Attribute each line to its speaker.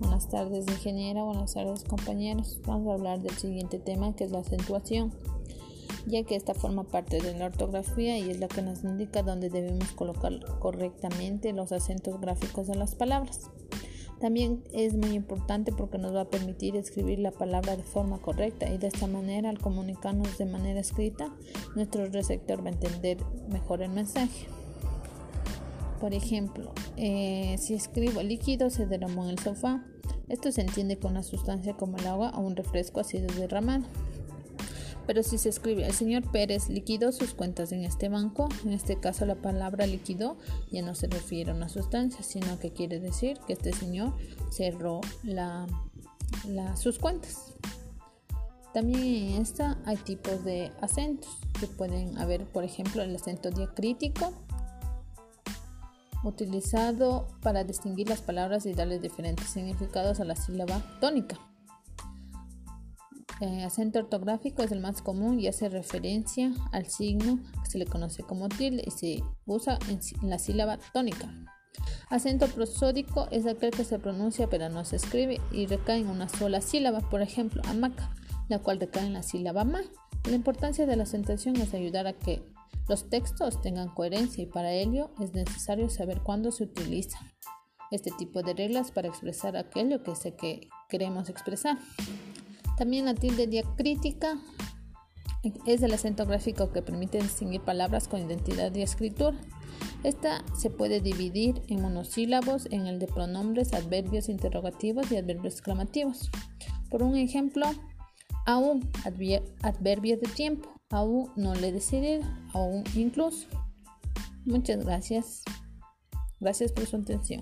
Speaker 1: Buenas tardes ingeniera, buenas tardes compañeros. Vamos a hablar del siguiente tema que es la acentuación, ya que esta forma parte de la ortografía y es la que nos indica dónde debemos colocar correctamente los acentos gráficos de las palabras. También es muy importante porque nos va a permitir escribir la palabra de forma correcta y de esta manera al comunicarnos de manera escrita nuestro receptor va a entender mejor el mensaje. Por ejemplo, eh, si escribo líquido se derramó en el sofá, esto se entiende con una sustancia como el agua o un refresco ha sido derramado. Pero si se escribe el señor Pérez liquidó sus cuentas en este banco, en este caso la palabra liquidó ya no se refiere a una sustancia, sino que quiere decir que este señor cerró sus cuentas. También en esta hay tipos de acentos que pueden haber, por ejemplo, el acento diacrítico, utilizado para distinguir las palabras y darles diferentes significados a la sílaba tónica. Eh, acento ortográfico es el más común y hace referencia al signo que se le conoce como tilde y se usa en la sílaba tónica. Acento prosódico es aquel que se pronuncia pero no se escribe y recae en una sola sílaba, por ejemplo, hamaca, la cual recae en la sílaba ma. La importancia de la acentuación es ayudar a que los textos tengan coherencia y para ello es necesario saber cuándo se utiliza este tipo de reglas para expresar aquello que sé que queremos expresar. También la tilde diacrítica es el acento gráfico que permite distinguir palabras con identidad de escritura. Esta se puede dividir en monosílabos en el de pronombres, adverbios interrogativos y adverbios exclamativos. Por un ejemplo, aún, adverbio de tiempo, aún no le he aún incluso. Muchas gracias. Gracias por su atención.